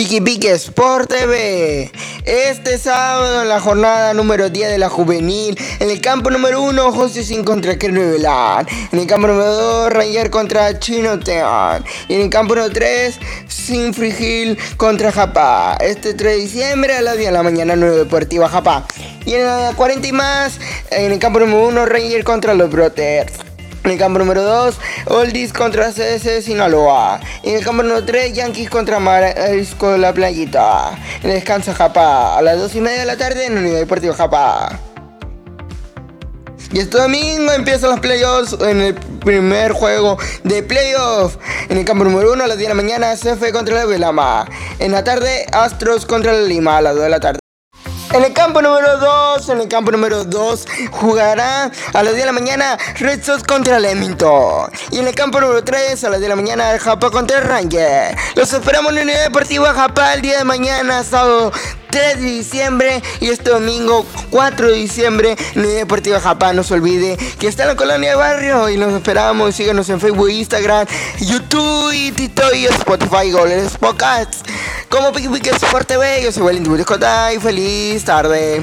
Piqui Piqui Sport TV. Este sábado en la jornada número 10 de la juvenil. En el campo número 1, José Sin contra Velar. En el campo número 2, Ranger contra Chino Tean. Y en el campo número 3, Sin Frigil contra Japá. Este 3 de diciembre a las 10 de la mañana, 9 Deportiva Japá. Y en la 40 y más, en el campo número 1, Ranger contra los Brothers. En el campo número 2, Oldies contra CS Sinaloa. En el campo número 3, Yankees contra Marisco La Playita. En el descanso Japa, a las 2 y media de la tarde en la Unidad Deportiva Japa. Y este domingo empiezan los playoffs en el primer juego de playoffs. En el campo número 1 a las 10 de la mañana, CF contra la Velama. En la tarde, Astros contra la Lima a las 2 de la tarde. En el campo número 2, en el campo número 2 jugará a las 10 de la mañana Red Sox contra Lemington. Y en el campo número 3 a las 10 de la mañana Japón contra Ranger. Los esperamos en la Unidad Deportiva Japón el día de mañana, sábado 3 de diciembre y este domingo 4 de diciembre en Unidad Deportiva Japón. No se olvide que está en la colonia de barrio y los esperamos. Síganos en Facebook, Instagram, YouTube, y TikTok y Spotify, Goles Podcasts como Piqui Piqui Sport TV. Yo soy Valentín y feliz tarde.